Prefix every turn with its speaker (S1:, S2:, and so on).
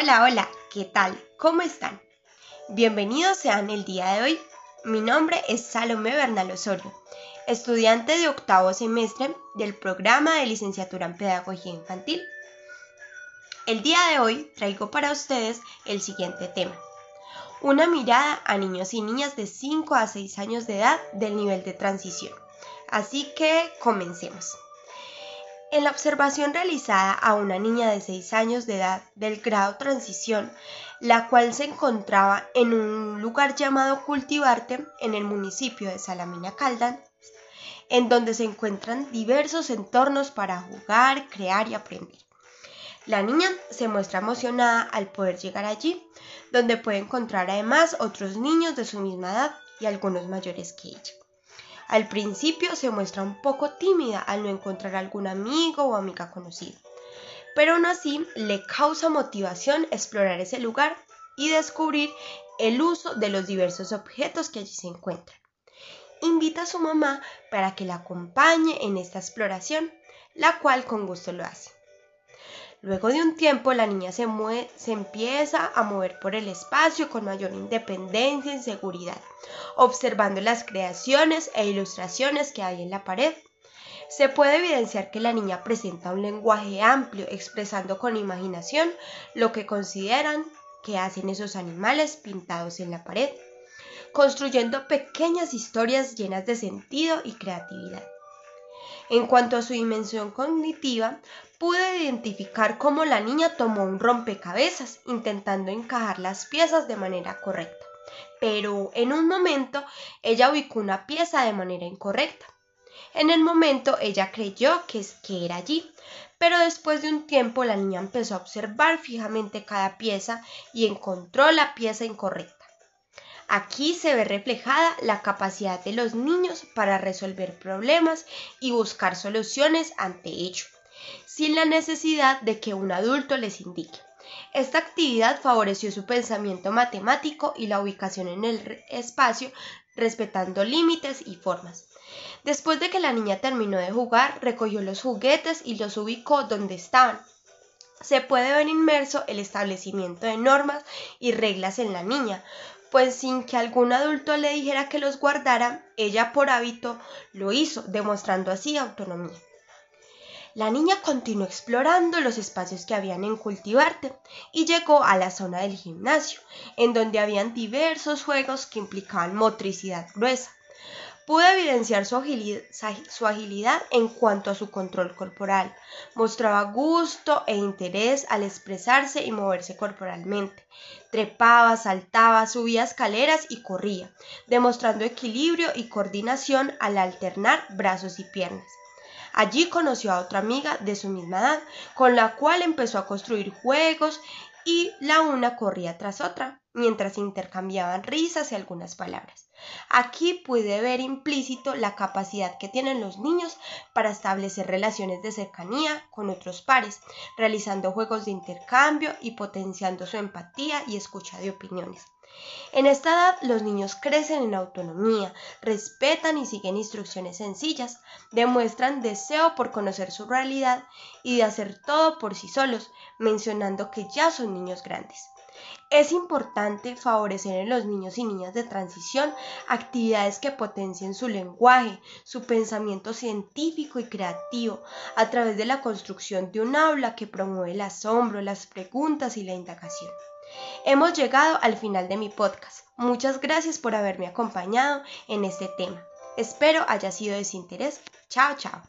S1: Hola, hola, ¿qué tal? ¿Cómo están? Bienvenidos sean el día de hoy. Mi nombre es Salomé Bernal Osorio, estudiante de octavo semestre del programa de licenciatura en Pedagogía Infantil. El día de hoy traigo para ustedes el siguiente tema. Una mirada a niños y niñas de 5 a 6 años de edad del nivel de transición. Así que comencemos. En la observación realizada a una niña de 6 años de edad del grado transición, la cual se encontraba en un lugar llamado Cultivarte en el municipio de Salamina Caldan, en donde se encuentran diversos entornos para jugar, crear y aprender. La niña se muestra emocionada al poder llegar allí, donde puede encontrar además otros niños de su misma edad y algunos mayores que ella. Al principio se muestra un poco tímida al no encontrar algún amigo o amiga conocida, pero aún así le causa motivación explorar ese lugar y descubrir el uso de los diversos objetos que allí se encuentran. Invita a su mamá para que la acompañe en esta exploración, la cual con gusto lo hace. Luego de un tiempo la niña se, se, empieza a mover por el espacio con mayor independencia y seguridad, observando las creaciones e ilustraciones que hay en la pared. Se puede evidenciar que la niña presenta un lenguaje amplio, expresando con imaginación lo que consideran que hacen esos animales pintados en la pared, construyendo pequeñas historias llenas de sentido y creatividad. En cuanto a su dimensión cognitiva, pude identificar cómo la niña tomó un rompecabezas intentando encajar las piezas de manera correcta, pero en un momento ella ubicó una pieza de manera incorrecta. En el momento ella creyó que, que era allí, pero después de un tiempo la niña empezó a observar fijamente cada pieza y encontró la pieza incorrecta. Aquí se ve reflejada la capacidad de los niños para resolver problemas y buscar soluciones ante ello, sin la necesidad de que un adulto les indique. Esta actividad favoreció su pensamiento matemático y la ubicación en el espacio, respetando límites y formas. Después de que la niña terminó de jugar, recogió los juguetes y los ubicó donde estaban. Se puede ver inmerso el establecimiento de normas y reglas en la niña, pues sin que algún adulto le dijera que los guardara, ella por hábito lo hizo, demostrando así autonomía. La niña continuó explorando los espacios que habían en Cultivarte y llegó a la zona del gimnasio, en donde habían diversos juegos que implicaban motricidad gruesa. Pude evidenciar su agilidad, en cuanto a su control corporal. Mostraba gusto e interés al expresarse y moverse corporalmente. Trepaba, saltaba, subía escaleras y corría, demostrando equilibrio y coordinación al alternar brazos y piernas. Allí conoció a otra amiga de su misma edad, con la cual empezó a construir juegos y la una corría tras otra, mientras intercambiaban risas y algunas palabras. Aquí pude ver implícito la capacidad que tienen los niños para establecer relaciones de cercanía con otros pares, realizando juegos de intercambio y potenciando su empatía y escucha de opiniones. En esta edad los niños crecen en autonomía, respetan y siguen instrucciones sencillas, demuestran deseo por conocer su realidad y de hacer todo por sí solos, mencionando que ya son niños grandes. Es importante favorecer en los niños y niñas de transición actividades que potencien su lenguaje, su pensamiento científico y creativo, a través de la construcción de un aula que promueve el asombro, las preguntas y la indagación. Hemos llegado al final de mi podcast. Muchas gracias por haberme acompañado en este tema. Espero haya sido de su interés. Chao, chao.